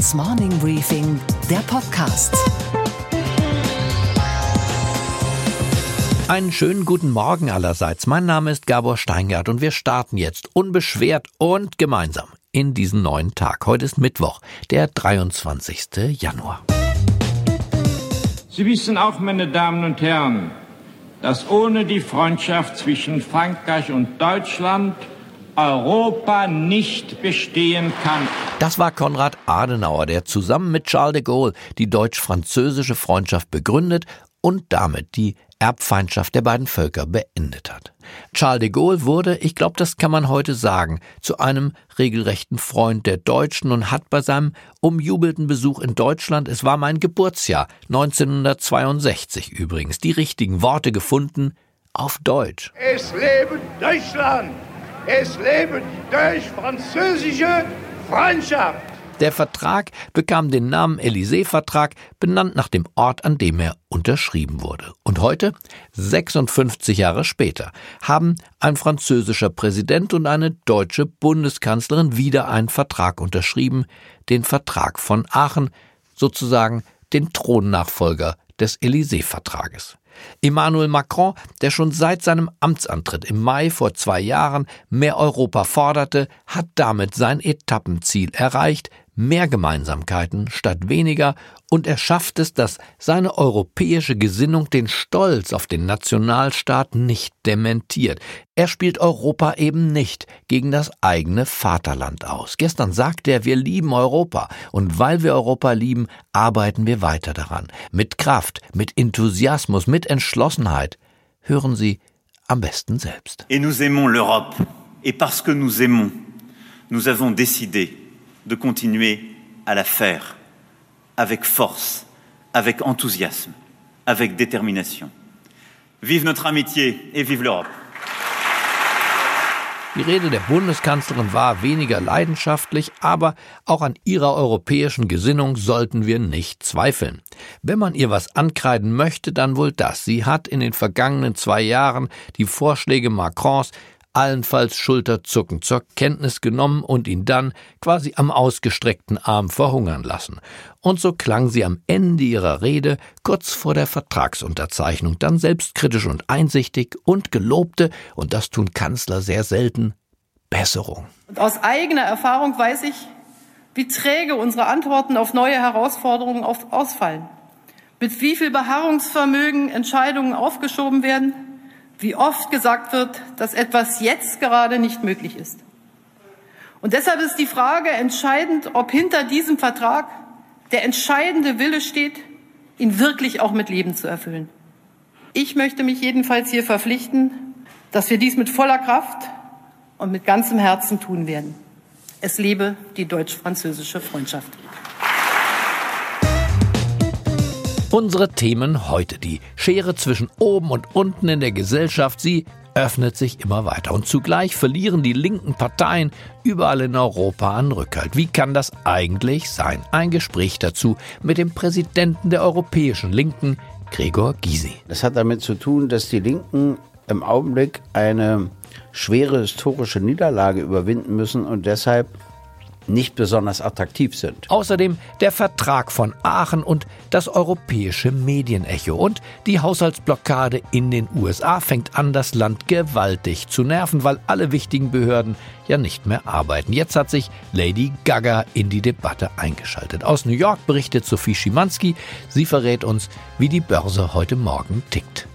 Handelsblatts Morning Briefing, der Podcast. Einen schönen guten Morgen allerseits. Mein Name ist Gabor Steingart und wir starten jetzt unbeschwert und gemeinsam in diesen neuen Tag. Heute ist Mittwoch, der 23. Januar. Sie wissen auch, meine Damen und Herren, dass ohne die Freundschaft zwischen Frankreich und Deutschland Europa nicht bestehen kann. Das war Konrad Adenauer, der zusammen mit Charles de Gaulle die deutsch-französische Freundschaft begründet und damit die Erbfeindschaft der beiden Völker beendet hat. Charles de Gaulle wurde, ich glaube, das kann man heute sagen, zu einem regelrechten Freund der Deutschen und hat bei seinem umjubelten Besuch in Deutschland, es war mein Geburtsjahr, 1962 übrigens, die richtigen Worte gefunden auf Deutsch. Es lebe Deutschland! Es lebe die deutsch-französische Freundschaft! Der Vertrag bekam den Namen Élysée-Vertrag, benannt nach dem Ort, an dem er unterschrieben wurde. Und heute, 56 Jahre später, haben ein französischer Präsident und eine deutsche Bundeskanzlerin wieder einen Vertrag unterschrieben, den Vertrag von Aachen, sozusagen den Thronnachfolger des Élysée-Vertrages. Emmanuel Macron, der schon seit seinem Amtsantritt im Mai vor zwei Jahren mehr Europa forderte, hat damit sein Etappenziel erreicht, mehr Gemeinsamkeiten statt weniger, und er schafft es, dass seine europäische Gesinnung den Stolz auf den Nationalstaat nicht dementiert. Er spielt Europa eben nicht gegen das eigene Vaterland aus. Gestern sagte er, wir lieben Europa, und weil wir Europa lieben, arbeiten wir weiter daran. Mit Kraft, mit Enthusiasmus, mit Entschlossenheit. Hören Sie am besten selbst. Et nous aimons l'Europe. Et parce que nous aimons, nous avons décidé de continuer à la faire avec force, avec enthousiasme, avec détermination. Vive notre amitié et vive l'Europe. Die Rede der Bundeskanzlerin war weniger leidenschaftlich, aber auch an ihrer europäischen Gesinnung sollten wir nicht zweifeln. Wenn man ihr was ankreiden möchte, dann wohl das. Sie hat in den vergangenen zwei Jahren die Vorschläge Macrons allenfalls schulterzuckend zur Kenntnis genommen und ihn dann quasi am ausgestreckten Arm verhungern lassen. Und so klang sie am Ende ihrer Rede, kurz vor der Vertragsunterzeichnung, dann selbstkritisch und einsichtig und gelobte, und das tun Kanzler sehr selten, Besserung. Und aus eigener Erfahrung weiß ich, wie träge unsere Antworten auf neue Herausforderungen ausfallen, mit wie viel Beharrungsvermögen Entscheidungen aufgeschoben werden, wie oft gesagt wird, dass etwas jetzt gerade nicht möglich ist. Und deshalb ist die Frage entscheidend, ob hinter diesem Vertrag der entscheidende Wille steht, ihn wirklich auch mit Leben zu erfüllen. Ich möchte mich jedenfalls hier verpflichten, dass wir dies mit voller Kraft und mit ganzem Herzen tun werden. Es lebe die deutsch-französische Freundschaft. Unsere Themen heute. Die Schere zwischen oben und unten in der Gesellschaft, sie öffnet sich immer weiter. Und zugleich verlieren die linken Parteien überall in Europa an Rückhalt. Wie kann das eigentlich sein? Ein Gespräch dazu mit dem Präsidenten der Europäischen Linken, Gregor Gysi. Das hat damit zu tun, dass die Linken im Augenblick eine schwere historische Niederlage überwinden müssen und deshalb nicht besonders attraktiv sind. Außerdem der Vertrag von Aachen und das europäische Medienecho. Und die Haushaltsblockade in den USA fängt an, das Land gewaltig zu nerven, weil alle wichtigen Behörden ja nicht mehr arbeiten. Jetzt hat sich Lady Gaga in die Debatte eingeschaltet. Aus New York berichtet Sophie Schimanski. Sie verrät uns, wie die Börse heute Morgen tickt.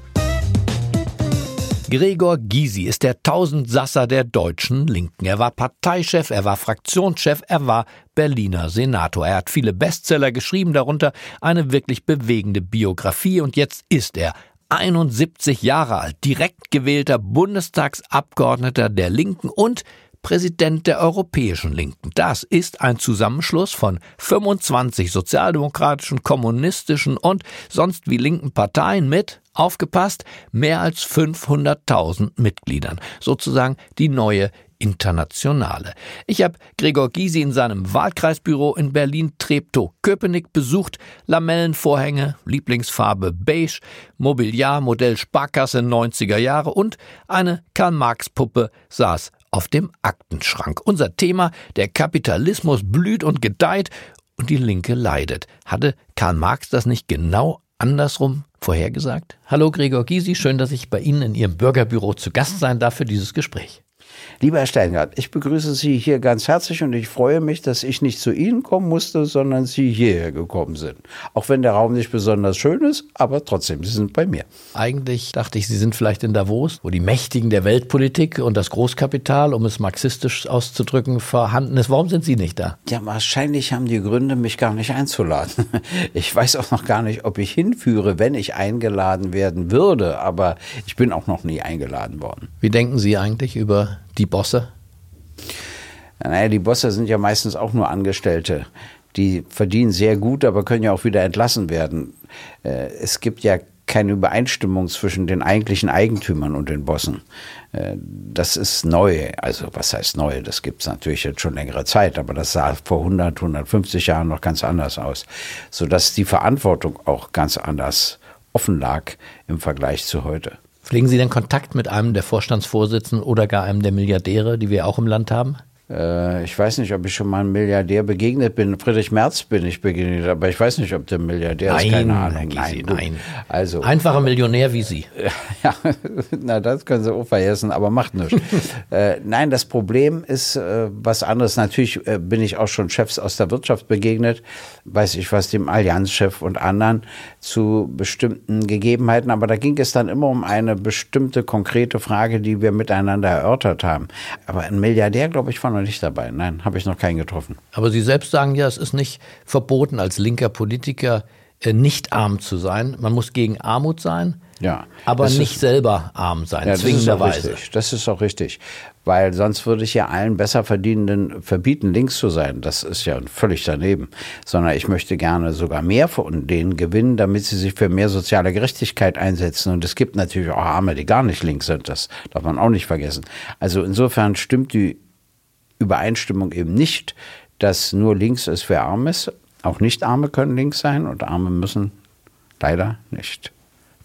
Gregor Gysi ist der Tausendsasser der deutschen Linken. Er war Parteichef, er war Fraktionschef, er war Berliner Senator. Er hat viele Bestseller geschrieben, darunter eine wirklich bewegende Biografie und jetzt ist er 71 Jahre alt, direkt gewählter Bundestagsabgeordneter der Linken und Präsident der Europäischen Linken. Das ist ein Zusammenschluss von 25 sozialdemokratischen, kommunistischen und sonst wie linken Parteien mit, aufgepasst, mehr als 500.000 Mitgliedern. Sozusagen die neue Internationale. Ich habe Gregor Gysi in seinem Wahlkreisbüro in Berlin-Treptow-Köpenick besucht. Lamellenvorhänge, Lieblingsfarbe beige, Mobiliar, Modell Sparkasse 90er Jahre und eine Karl-Marx-Puppe saß auf dem Aktenschrank. Unser Thema, der Kapitalismus blüht und gedeiht und die Linke leidet. Hatte Karl Marx das nicht genau andersrum vorhergesagt? Hallo Gregor Gysi, schön, dass ich bei Ihnen in Ihrem Bürgerbüro zu Gast sein darf für dieses Gespräch. Lieber Herr Steingart, ich begrüße Sie hier ganz herzlich und ich freue mich, dass ich nicht zu Ihnen kommen musste, sondern Sie hierher gekommen sind. Auch wenn der Raum nicht besonders schön ist, aber trotzdem, Sie sind bei mir. Eigentlich dachte ich, Sie sind vielleicht in Davos, wo die Mächtigen der Weltpolitik und das Großkapital, um es marxistisch auszudrücken, vorhanden ist. Warum sind Sie nicht da? Ja, wahrscheinlich haben die Gründe, mich gar nicht einzuladen. Ich weiß auch noch gar nicht, ob ich hinführe, wenn ich eingeladen werden würde, aber ich bin auch noch nie eingeladen worden. Wie denken Sie eigentlich über die Bosse? Naja, die Bosse sind ja meistens auch nur Angestellte. Die verdienen sehr gut, aber können ja auch wieder entlassen werden. Äh, es gibt ja keine Übereinstimmung zwischen den eigentlichen Eigentümern und den Bossen. Äh, das ist neu. Also was heißt neu? Das gibt es natürlich jetzt schon längere Zeit, aber das sah vor 100, 150 Jahren noch ganz anders aus, sodass die Verantwortung auch ganz anders offen lag im Vergleich zu heute. Pflegen Sie denn Kontakt mit einem der Vorstandsvorsitzenden oder gar einem der Milliardäre, die wir auch im Land haben? Äh, ich weiß nicht, ob ich schon mal einem Milliardär begegnet bin. Friedrich Merz bin ich begegnet, aber ich weiß nicht, ob der Milliardär nein, ist. Keine Ahnung. Nein, gut. nein. Also, Einfacher Millionär wie Sie. ja, na, das können Sie auch vergessen, aber macht nichts. äh, nein, das Problem ist äh, was anderes. Natürlich äh, bin ich auch schon Chefs aus der Wirtschaft begegnet, weiß ich was, dem Allianzchef und anderen zu bestimmten Gegebenheiten. Aber da ging es dann immer um eine bestimmte konkrete Frage, die wir miteinander erörtert haben. Aber ein Milliardär, glaube ich, war noch nicht dabei. Nein, habe ich noch keinen getroffen. Aber Sie selbst sagen ja, es ist nicht verboten, als linker Politiker äh, nicht arm zu sein. Man muss gegen Armut sein. Ja, aber das nicht ist- selber arm sein, Ja, das zwingenderweise. richtig. Das ist auch richtig. Weil sonst würde ich ja allen Besserverdienenden verbieten, links zu sein. Das ist ja völlig daneben. Sondern ich möchte gerne sogar mehr von denen gewinnen, damit sie sich für mehr soziale Gerechtigkeit einsetzen. Und es gibt natürlich auch Arme, die gar nicht links sind. Das darf man auch nicht vergessen. Also insofern stimmt die Übereinstimmung eben nicht, dass nur links ist, wer arm ist. Auch Nicht-Arme können links sein und Arme müssen leider nicht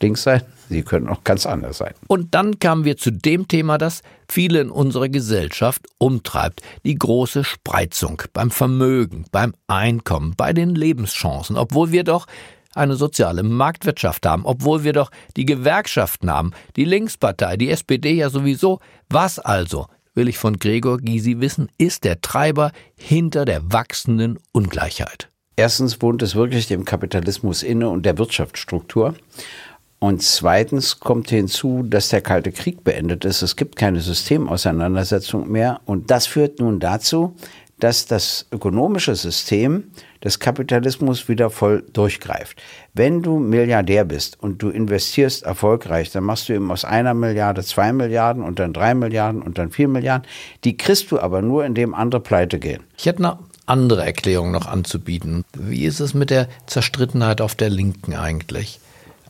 links sein. Sie können auch ganz anders sein. Und dann kamen wir zu dem Thema, das viele in unserer Gesellschaft umtreibt. Die große Spreizung beim Vermögen, beim Einkommen, bei den Lebenschancen, obwohl wir doch eine soziale Marktwirtschaft haben, obwohl wir doch die Gewerkschaften haben, die Linkspartei, die SPD ja sowieso. Was also, will ich von Gregor Gysi wissen, ist der Treiber hinter der wachsenden Ungleichheit? Erstens wohnt es wirklich dem Kapitalismus inne und der Wirtschaftsstruktur. Und zweitens kommt hinzu, dass der Kalte Krieg beendet ist. Es gibt keine Systemauseinandersetzung mehr. Und das führt nun dazu, dass das ökonomische System des Kapitalismus wieder voll durchgreift. Wenn du Milliardär bist und du investierst erfolgreich, dann machst du eben aus einer Milliarde zwei Milliarden und dann drei Milliarden und dann vier Milliarden. Die kriegst du aber nur, indem andere pleite gehen. Ich hätte eine andere Erklärung noch anzubieten. Wie ist es mit der Zerstrittenheit auf der Linken eigentlich?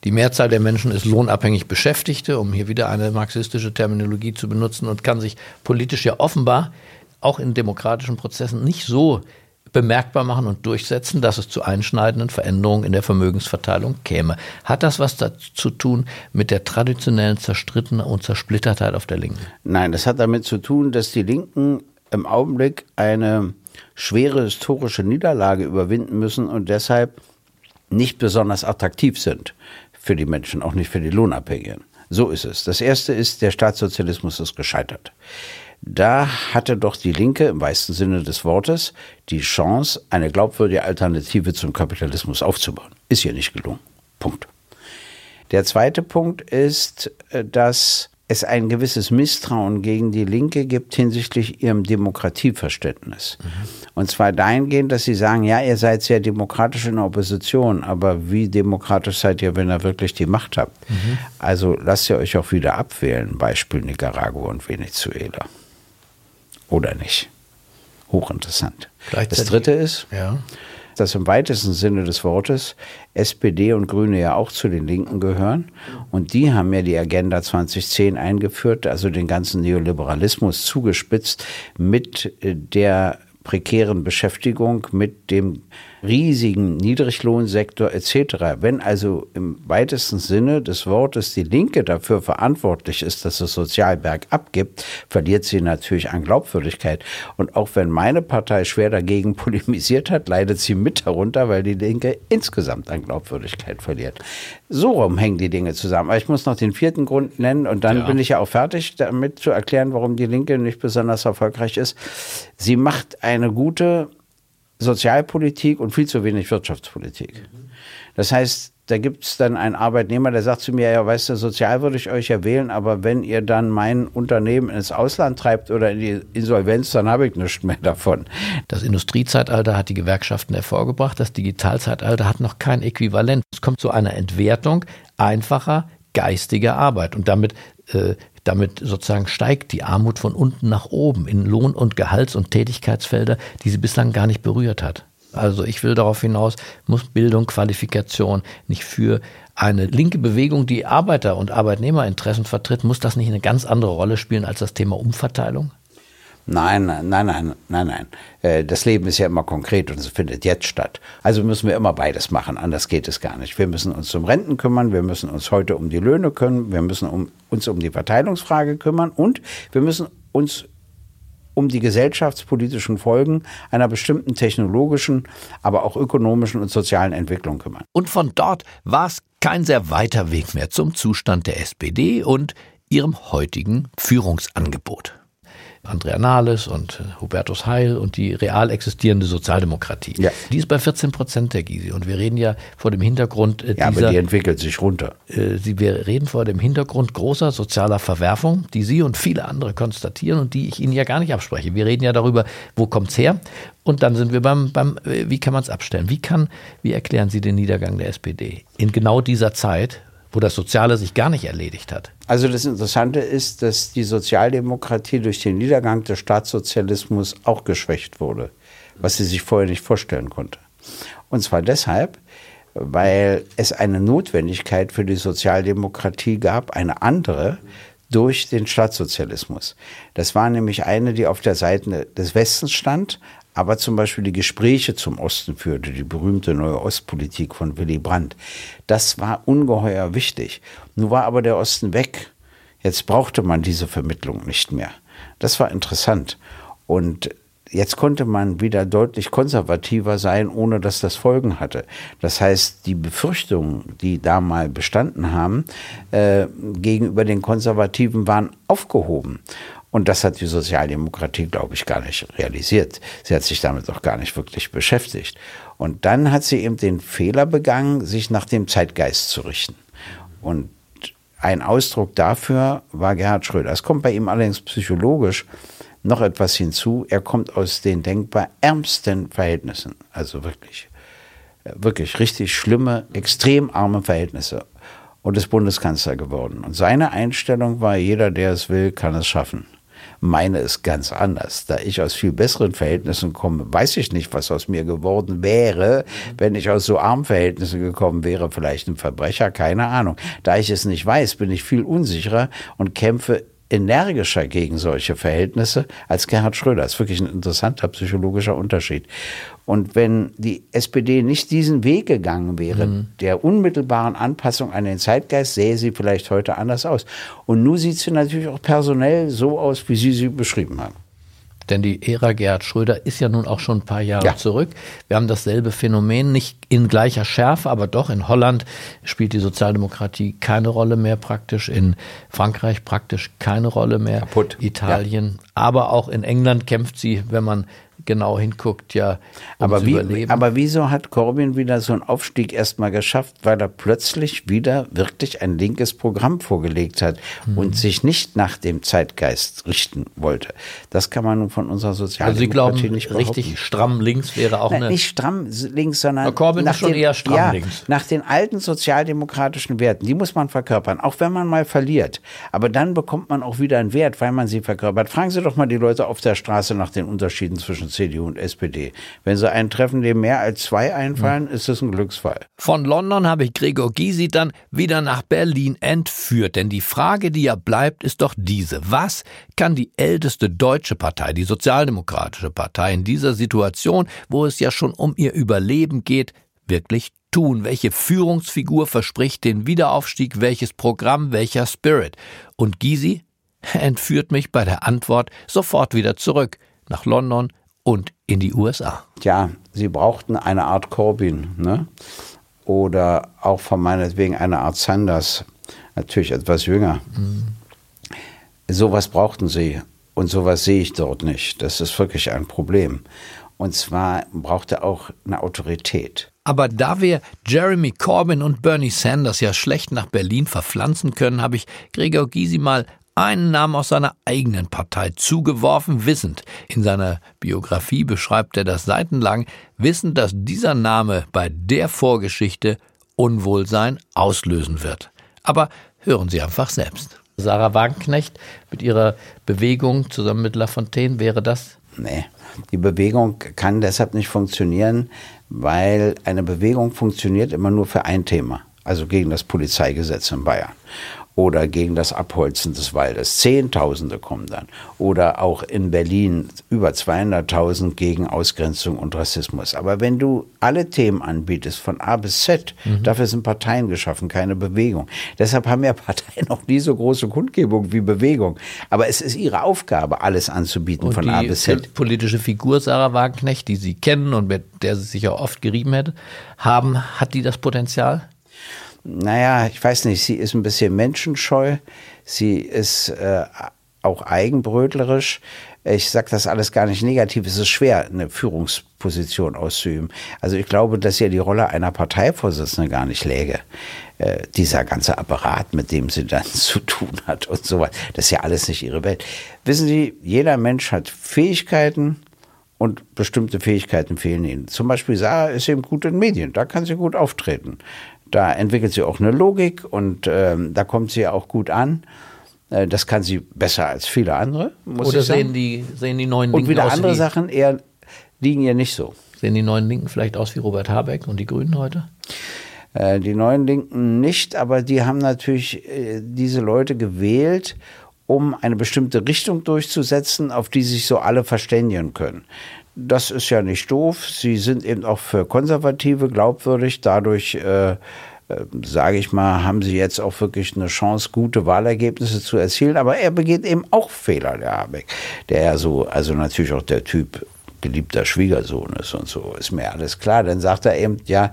Die Mehrzahl der Menschen ist lohnabhängig Beschäftigte, um hier wieder eine marxistische Terminologie zu benutzen, und kann sich politisch ja offenbar auch in demokratischen Prozessen nicht so bemerkbar machen und durchsetzen, dass es zu einschneidenden Veränderungen in der Vermögensverteilung käme. Hat das was dazu zu tun mit der traditionellen Zerstrittenheit und Zersplittertheit auf der Linken? Nein, das hat damit zu tun, dass die Linken im Augenblick eine schwere historische Niederlage überwinden müssen und deshalb nicht besonders attraktiv sind für die Menschen, auch nicht für die Lohnabhängigen. So ist es. Das erste ist, der Staatssozialismus ist gescheitert. Da hatte doch die Linke im weitesten Sinne des Wortes die Chance, eine glaubwürdige Alternative zum Kapitalismus aufzubauen. Ist ihr nicht gelungen. Punkt. Der zweite Punkt ist, äh, dass es ein gewisses Misstrauen gegen die Linke gibt hinsichtlich ihrem Demokratieverständnis. Und zwar dahingehend, dass sie sagen, ja, ihr seid sehr demokratisch in der Opposition, aber wie demokratisch seid ihr, wenn ihr wirklich die Macht habt? Also lasst ihr euch auch wieder abwählen, Beispiel Nicaragua und Venezuela. Oder nicht? Hochinteressant. Das dritte ist, Ja. dass im weitesten Sinne des Wortes SPD und Grüne ja auch zu den Linken gehören. Und die haben ja die Agenda 2010 eingeführt, also den ganzen Neoliberalismus zugespitzt mit äh, der prekären Beschäftigung, mit dem riesigen Niedriglohnsektor etc. Wenn also im weitesten Sinne des Wortes die Linke dafür verantwortlich ist, dass es sozial bergab gibt, verliert sie natürlich an Glaubwürdigkeit. Und auch wenn meine Partei schwer dagegen polemisiert hat, leidet sie mit darunter, weil die Linke insgesamt an Glaubwürdigkeit verliert. So rum hängen die Dinge zusammen. Aber ich muss noch den vierten Grund nennen und dann ja. bin ich ja auch fertig damit zu erklären, warum die Linke nicht besonders erfolgreich ist. Sie macht eine gute Sozialpolitik und viel zu wenig Wirtschaftspolitik. Das heißt, da gibt es dann einen Arbeitnehmer, der sagt zu mir, ja, weißt du, sozial würde ich euch ja wählen, aber wenn ihr dann mein Unternehmen ins Ausland treibt oder in die Insolvenz, dann habe ich nichts mehr davon. Das Industriezeitalter hat die Gewerkschaften hervorgebracht, das Digitalzeitalter hat noch kein Äquivalent. Es kommt zu einer Entwertung einfacher geistiger Arbeit und damit äh, damit sozusagen steigt die Armut von unten nach oben in Lohn- und Gehalts- und Tätigkeitsfelder, die sie bislang gar nicht berührt hat. Also ich will darauf hinaus, muss Bildung, Qualifikation nicht für eine linke Bewegung, die Arbeiter- und Arbeitnehmerinteressen vertritt, muss das nicht eine ganz andere Rolle spielen als das Thema Umverteilung? Nein, nein, nein, nein, nein. Äh, das Leben ist ja immer konkret und es findet jetzt statt. Also müssen wir immer beides machen, anders geht es gar nicht. Wir müssen uns um Renten kümmern, wir müssen uns heute um die Löhne kümmern, wir müssen um, uns um die Verteilungsfrage kümmern und wir müssen uns um die gesellschaftspolitischen Folgen einer bestimmten technologischen, aber auch ökonomischen und sozialen Entwicklung kümmern. Und von dort war es kein sehr weiter Weg mehr zum Zustand der SPD und ihrem heutigen Führungsangebot. Andrea Nahles und Hubertus Heil und die real existierende Sozialdemokratie. Ja. Die ist bei 14 Prozent der Gysi. Und wir reden ja vor dem Hintergrund äh, ja, dieser, aber die entwickelt sich runter. Äh, sie, wir reden vor dem Hintergrund großer sozialer Verwerfung, die Sie und viele andere konstatieren und die ich Ihnen ja gar nicht abspreche. Wir reden ja darüber, wo kommt's her? Und dann sind wir beim, beim äh, wie kann man es abstellen? Wie kann, wie erklären Sie den Niedergang der SPD in genau dieser Zeit, wo das Soziale sich gar nicht erledigt hat. Also das Interessante ist, dass die Sozialdemokratie durch den Niedergang des Staatssozialismus auch geschwächt wurde, was sie sich vorher nicht vorstellen konnte. Und zwar deshalb, weil es eine Notwendigkeit für die Sozialdemokratie gab, eine andere durch den Staatssozialismus. Das war nämlich eine, die auf der Seite des Westens stand, aber zum Beispiel die Gespräche zum Osten führte, die berühmte neue Ostpolitik von Willy Brandt. Das war ungeheuer wichtig. Nun war aber der Osten weg. Jetzt brauchte man diese Vermittlung nicht mehr. Das war interessant. Und jetzt konnte man wieder deutlich konservativer sein, ohne dass das Folgen hatte. Das heißt, die Befürchtungen, die da mal bestanden haben, äh, gegenüber den Konservativen waren aufgehoben. Und das hat die Sozialdemokratie, glaube ich, gar nicht realisiert. Sie hat sich damit auch gar nicht wirklich beschäftigt. Und dann hat sie eben den Fehler begangen, sich nach dem Zeitgeist zu richten. Und ein Ausdruck dafür war Gerhard Schröder. Es kommt bei ihm allerdings psychologisch noch etwas hinzu. Er kommt aus den denkbar ärmsten Verhältnissen. Also wirklich, wirklich richtig schlimme, extrem arme Verhältnisse. Und ist Bundeskanzler geworden. Und seine Einstellung war, jeder, der es will, kann es schaffen. Meine ist ganz anders. Da ich aus viel besseren Verhältnissen komme, weiß ich nicht, was aus mir geworden wäre, wenn ich aus so armen Verhältnissen gekommen wäre. Vielleicht ein Verbrecher, keine Ahnung. Da ich es nicht weiß, bin ich viel unsicherer und kämpfe energischer gegen solche Verhältnisse als Gerhard Schröder. Das ist wirklich ein interessanter psychologischer Unterschied. Und wenn die SPD nicht diesen Weg gegangen wäre, mhm. der unmittelbaren Anpassung an den Zeitgeist, sähe sie vielleicht heute anders aus. Und nun sieht sie natürlich auch personell so aus, wie Sie sie beschrieben haben. Denn die Ära Gerhard Schröder ist ja nun auch schon ein paar Jahre ja. zurück. Wir haben dasselbe Phänomen, nicht in gleicher Schärfe, aber doch in Holland spielt die Sozialdemokratie keine Rolle mehr praktisch, in Frankreich praktisch keine Rolle mehr, Kaputt. Italien, ja. aber auch in England kämpft sie, wenn man genau hinguckt, ja. Aber, wie, aber wieso hat Corbyn wieder so einen Aufstieg erstmal geschafft? Weil er plötzlich wieder wirklich ein linkes Programm vorgelegt hat mhm. und sich nicht nach dem Zeitgeist richten wollte. Das kann man nun von unserer Sozialdemokratie also Sie glauben, nicht behaupten. richtig stramm links wäre auch Nein, eine... Nicht stramm links, sondern... Na, Corbyn nach ist schon den, eher stramm ja, links. Nach den alten sozialdemokratischen Werten, die muss man verkörpern, auch wenn man mal verliert. Aber dann bekommt man auch wieder einen Wert, weil man sie verkörpert. Fragen Sie doch mal die Leute auf der Straße nach den Unterschieden zwischen CDU und SPD. Wenn sie einen treffen, dem mehr als zwei einfallen, ist das ein Glücksfall. Von London habe ich Gregor Gysi dann wieder nach Berlin entführt, denn die Frage, die ja bleibt, ist doch diese. Was kann die älteste deutsche Partei, die Sozialdemokratische Partei, in dieser Situation, wo es ja schon um ihr Überleben geht, wirklich tun? Welche Führungsfigur verspricht den Wiederaufstieg? Welches Programm? Welcher Spirit? Und Gysi entführt mich bei der Antwort sofort wieder zurück nach London und in die USA. Ja, sie brauchten eine Art Corbyn, ne? Oder auch von meinetwegen eine Art Sanders, natürlich etwas jünger. Mhm. Sowas brauchten sie und sowas sehe ich dort nicht. Das ist wirklich ein Problem. Und zwar braucht er auch eine Autorität. Aber da wir Jeremy Corbyn und Bernie Sanders ja schlecht nach Berlin verpflanzen können, habe ich Gregor Gysi mal einen Namen aus seiner eigenen Partei zugeworfen, wissend. In seiner Biografie beschreibt er das seitenlang, wissend, dass dieser Name bei der Vorgeschichte Unwohlsein auslösen wird. Aber hören Sie einfach selbst. Sarah Wagenknecht mit ihrer Bewegung zusammen mit Lafontaine, wäre das? Nee, die Bewegung kann deshalb nicht funktionieren, weil eine Bewegung funktioniert immer nur für ein Thema, also gegen das Polizeigesetz in Bayern oder gegen das Abholzen des Waldes. Zehntausende kommen dann. Oder auch in Berlin über 200.000 gegen Ausgrenzung und Rassismus. Aber wenn du alle Themen anbietest, von A bis Z, mhm. dafür sind Parteien geschaffen, keine Bewegung. Deshalb haben ja Parteien noch nie so große Kundgebung wie Bewegung. Aber es ist ihre Aufgabe, alles anzubieten, und von A bis Z. Die politische Figur Sarah Wagenknecht, die Sie kennen und mit der Sie sich ja oft gerieben hätte, haben, hat die das Potenzial? Naja, ich weiß nicht, sie ist ein bisschen menschenscheu, sie ist äh, auch eigenbrötlerisch. Ich sage das alles gar nicht negativ. Es ist schwer, eine Führungsposition auszuüben. Also ich glaube, dass ihr die Rolle einer Parteivorsitzenden gar nicht läge. Äh, dieser ganze Apparat, mit dem sie dann zu tun hat und so weiter, das ist ja alles nicht ihre Welt. Wissen Sie, jeder Mensch hat Fähigkeiten und bestimmte Fähigkeiten fehlen ihnen. Zum Beispiel Sarah ist eben gut in Medien, da kann sie gut auftreten. Da entwickelt sie auch eine Logik und ähm, da kommt sie auch gut an. Äh, das kann sie besser als viele andere. Oder sehen die, sehen die neuen Linken Und wieder andere Sachen eher liegen ihr nicht so. Sehen die neuen Linken vielleicht aus wie Robert Habeck und die Grünen heute? Äh, die neuen Linken nicht, aber die haben natürlich äh, diese Leute gewählt, um eine bestimmte Richtung durchzusetzen, auf die sich so alle verständigen können. Das ist ja nicht doof. Sie sind eben auch für Konservative glaubwürdig. Dadurch, äh, äh, sage ich mal, haben sie jetzt auch wirklich eine Chance, gute Wahlergebnisse zu erzielen. Aber er begeht eben auch Fehler, der Habeck. Der ja so, also natürlich auch der Typ geliebter Schwiegersohn ist und so, ist mir alles klar. Dann sagt er eben, ja,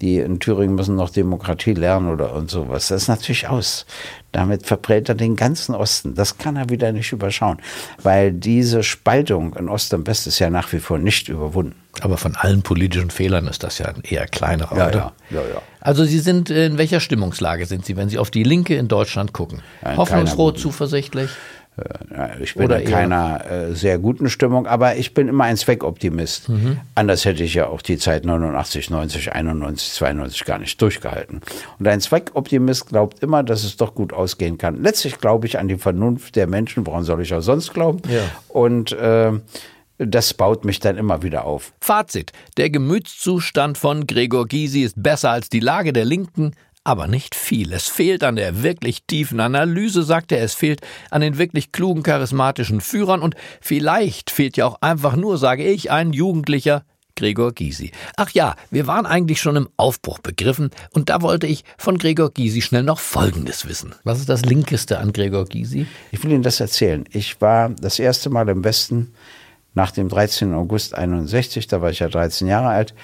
die in Thüringen müssen noch Demokratie lernen oder und sowas. Das ist natürlich aus. Damit verprellt er den ganzen Osten. Das kann er wieder nicht überschauen, weil diese Spaltung in Ost und West ist ja nach wie vor nicht überwunden. Aber von allen politischen Fehlern ist das ja ein eher kleinerer, ja, ja, ja, ja. Also Sie sind, in welcher Stimmungslage sind Sie, wenn Sie auf die Linke in Deutschland gucken? Hoffnungsfroh, zuversichtlich? Äh, ich bin Oder in keiner äh, sehr guten Stimmung, aber ich bin immer ein Zweckoptimist. Mhm. Anders hätte ich ja auch die Zeit 89, 90, 91, 92 gar nicht durchgehalten. Und ein Zweckoptimist glaubt immer, dass es doch gut ausgehen kann. Letztlich glaube ich an die Vernunft der Menschen, woran soll ich auch sonst glauben? Ja. Und äh, das baut mich dann immer wieder auf. Fazit. Der Gemütszustand von Gregor Gysi ist besser als die Lage der Linken, aber nicht viel. Es fehlt an der wirklich tiefen Analyse, sagt er, es fehlt an den wirklich klugen, charismatischen Führern und vielleicht fehlt ja auch einfach nur, sage ich, ein Jugendlicher Gregor Gysi. Ach ja, wir waren eigentlich schon im Aufbruch begriffen und da wollte ich von Gregor Gysi schnell noch Folgendes wissen. Was ist das Linkeste an Gregor Gysi? Ich will Ihnen das erzählen. Ich war das erste Mal im Westen nach dem 13. August 61, da war ich ja 13 Jahre alt,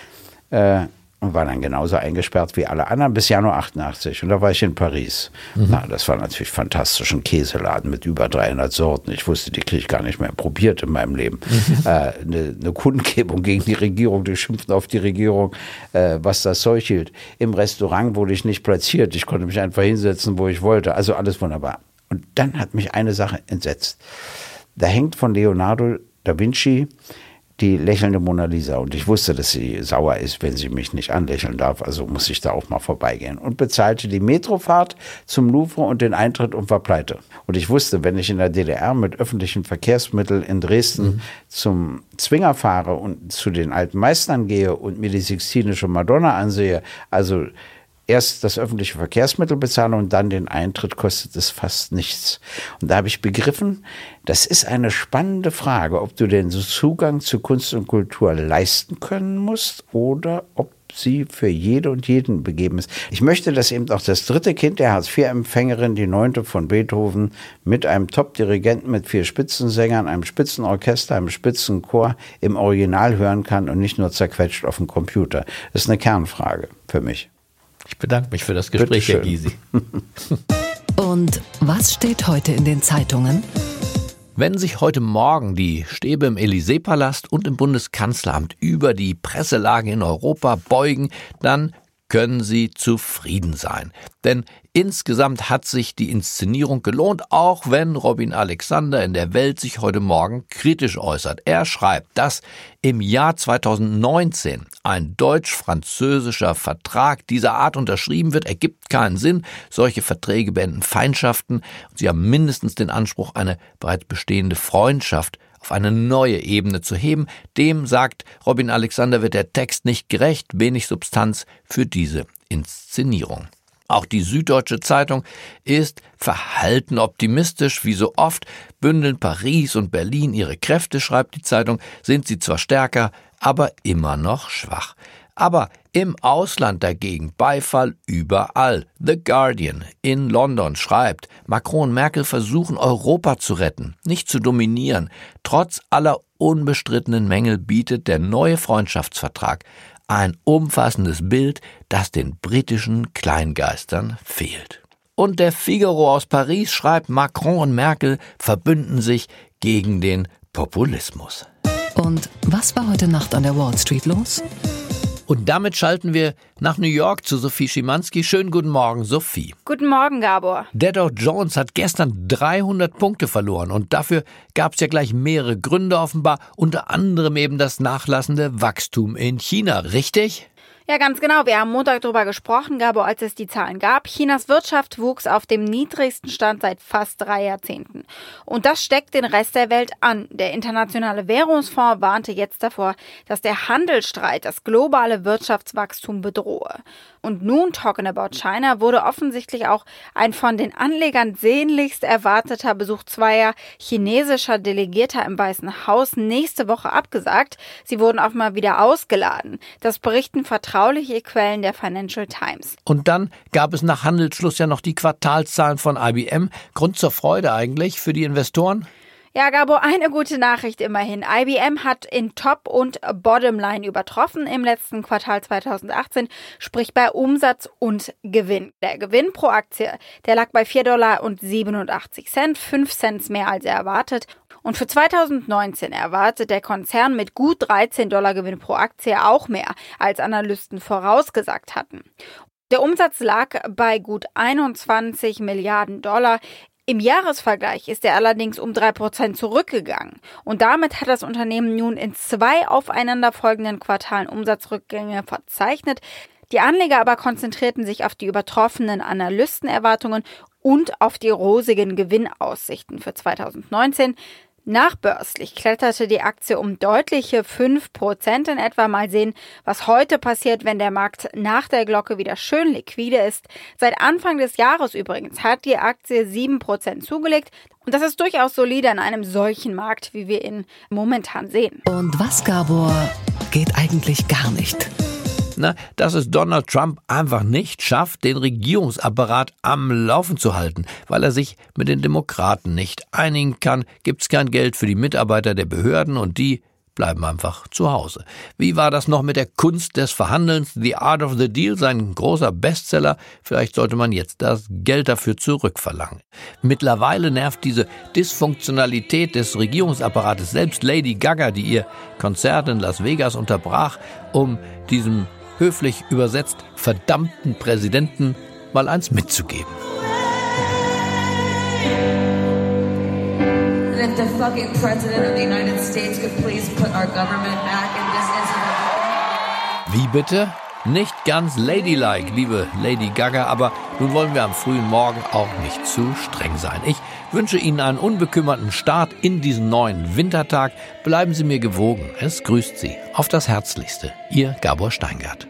äh, und war dann genauso eingesperrt wie alle anderen bis Januar 88. Und da war ich in Paris. Mhm. Na, das war natürlich fantastisch. Ein Käseladen mit über 300 Sorten. Ich wusste, die kriege ich gar nicht mehr probiert in meinem Leben. Mhm. Äh, eine, eine, Kundgebung gegen die Regierung, die schimpften auf die Regierung, äh, was das Zeug hielt. Im Restaurant wurde ich nicht platziert. Ich konnte mich einfach hinsetzen, wo ich wollte. Also alles wunderbar. Und dann hat mich eine Sache entsetzt. Da hängt von Leonardo da Vinci die lächelnde Mona Lisa. Und ich wusste, dass sie sauer ist, wenn sie mich nicht anlächeln darf. Also muss ich da auch mal vorbeigehen. Und bezahlte die Metrofahrt zum Louvre und den Eintritt und war pleite. Und ich wusste, wenn ich in der DDR mit öffentlichen Verkehrsmitteln in Dresden mhm. zum Zwinger fahre und zu den alten Meistern gehe und mir die Sixtinische Madonna ansehe, also erst das öffentliche Verkehrsmittel bezahle und dann den Eintritt, kostet es fast nichts. Und da habe ich begriffen, das ist eine spannende Frage, ob du den Zugang zu Kunst und Kultur leisten können musst oder ob sie für jede und jeden begeben ist. Ich möchte, dass eben auch das dritte Kind der Hartz-IV-Empfängerin, die neunte von Beethoven, mit einem Top-Dirigenten, mit vier Spitzensängern, einem Spitzenorchester, einem Spitzenchor im Original hören kann und nicht nur zerquetscht auf dem Computer. Das ist eine Kernfrage für mich. Ich bedanke mich für das Gespräch, Herr Gysi. Und was steht heute in den Zeitungen? Wenn sich heute Morgen die Stäbe im Élysée-Palast und im Bundeskanzleramt über die Presselage in Europa beugen, dann können Sie zufrieden sein. Denn insgesamt hat sich die Inszenierung gelohnt, auch wenn Robin Alexander in der Welt sich heute Morgen kritisch äußert. Er schreibt, dass im Jahr 2019 ein deutsch-französischer Vertrag dieser Art unterschrieben wird, ergibt keinen Sinn. Solche Verträge beenden Feindschaften und sie haben mindestens den Anspruch, eine bereits bestehende Freundschaft auf eine neue Ebene zu heben, dem, sagt Robin Alexander, wird der Text nicht gerecht, wenig Substanz für diese Inszenierung. Auch die Süddeutsche Zeitung ist verhalten optimistisch, wie so oft bündeln Paris und Berlin ihre Kräfte, schreibt die Zeitung, sind sie zwar stärker, aber immer noch schwach. Aber im Ausland dagegen Beifall überall. The Guardian in London schreibt, Macron und Merkel versuchen Europa zu retten, nicht zu dominieren. Trotz aller unbestrittenen Mängel bietet der neue Freundschaftsvertrag ein umfassendes Bild, das den britischen Kleingeistern fehlt. Und der Figaro aus Paris schreibt, Macron und Merkel verbünden sich gegen den Populismus. Und was war heute Nacht an der Wall Street los? Und damit schalten wir nach New York zu Sophie Schimanski. Schönen guten Morgen, Sophie. Guten Morgen, Gabor. Der Dow Jones hat gestern 300 Punkte verloren und dafür gab es ja gleich mehrere Gründe offenbar, unter anderem eben das nachlassende Wachstum in China, richtig? Ja, ganz genau. Wir haben Montag darüber gesprochen, Gabo, als es die Zahlen gab. Chinas Wirtschaft wuchs auf dem niedrigsten Stand seit fast drei Jahrzehnten. Und das steckt den Rest der Welt an. Der Internationale Währungsfonds warnte jetzt davor, dass der Handelsstreit das globale Wirtschaftswachstum bedrohe. Und nun, talking about China, wurde offensichtlich auch ein von den Anlegern sehnlichst erwarteter Besuch zweier chinesischer Delegierter im Weißen Haus nächste Woche abgesagt. Sie wurden auch mal wieder ausgeladen. Das berichten Vertrauen vertrauliche Quellen der Financial Times. Und dann gab es nach Handelsschluss ja noch die Quartalszahlen von IBM. Grund zur Freude eigentlich für die Investoren? Ja, Gabo, eine gute Nachricht immerhin. IBM hat in Top und Bottomline übertroffen im letzten Quartal 2018, sprich bei Umsatz und Gewinn. Der Gewinn pro Aktie, der lag bei 4,87 Dollar, 5 Cent mehr als erwartet. Und für 2019 erwartet der Konzern mit gut 13 Dollar Gewinn pro Aktie auch mehr, als Analysten vorausgesagt hatten. Der Umsatz lag bei gut 21 Milliarden Dollar. Im Jahresvergleich ist er allerdings um 3% zurückgegangen. Und damit hat das Unternehmen nun in zwei aufeinanderfolgenden Quartalen Umsatzrückgänge verzeichnet. Die Anleger aber konzentrierten sich auf die übertroffenen Analystenerwartungen und auf die rosigen Gewinnaussichten für 2019. Nachbörslich kletterte die Aktie um deutliche 5% in etwa. Mal sehen, was heute passiert, wenn der Markt nach der Glocke wieder schön liquide ist. Seit Anfang des Jahres übrigens hat die Aktie 7% zugelegt. Und das ist durchaus solide an einem solchen Markt, wie wir ihn momentan sehen. Und was, Gabor, geht eigentlich gar nicht? Na, dass es Donald Trump einfach nicht schafft, den Regierungsapparat am Laufen zu halten. Weil er sich mit den Demokraten nicht einigen kann, gibt's kein Geld für die Mitarbeiter der Behörden und die bleiben einfach zu Hause. Wie war das noch mit der Kunst des Verhandelns? The Art of the Deal, sein großer Bestseller. Vielleicht sollte man jetzt das Geld dafür zurückverlangen. Mittlerweile nervt diese Dysfunktionalität des Regierungsapparates selbst Lady Gaga, die ihr Konzert in Las Vegas unterbrach, um diesem höflich übersetzt verdammten Präsidenten mal eins mitzugeben. Wie bitte? Nicht ganz ladylike, liebe Lady Gaga, aber nun wollen wir am frühen Morgen auch nicht zu streng sein. Ich wünsche Ihnen einen unbekümmerten Start in diesen neuen Wintertag. Bleiben Sie mir gewogen. Es grüßt Sie auf das Herzlichste. Ihr Gabor Steingart.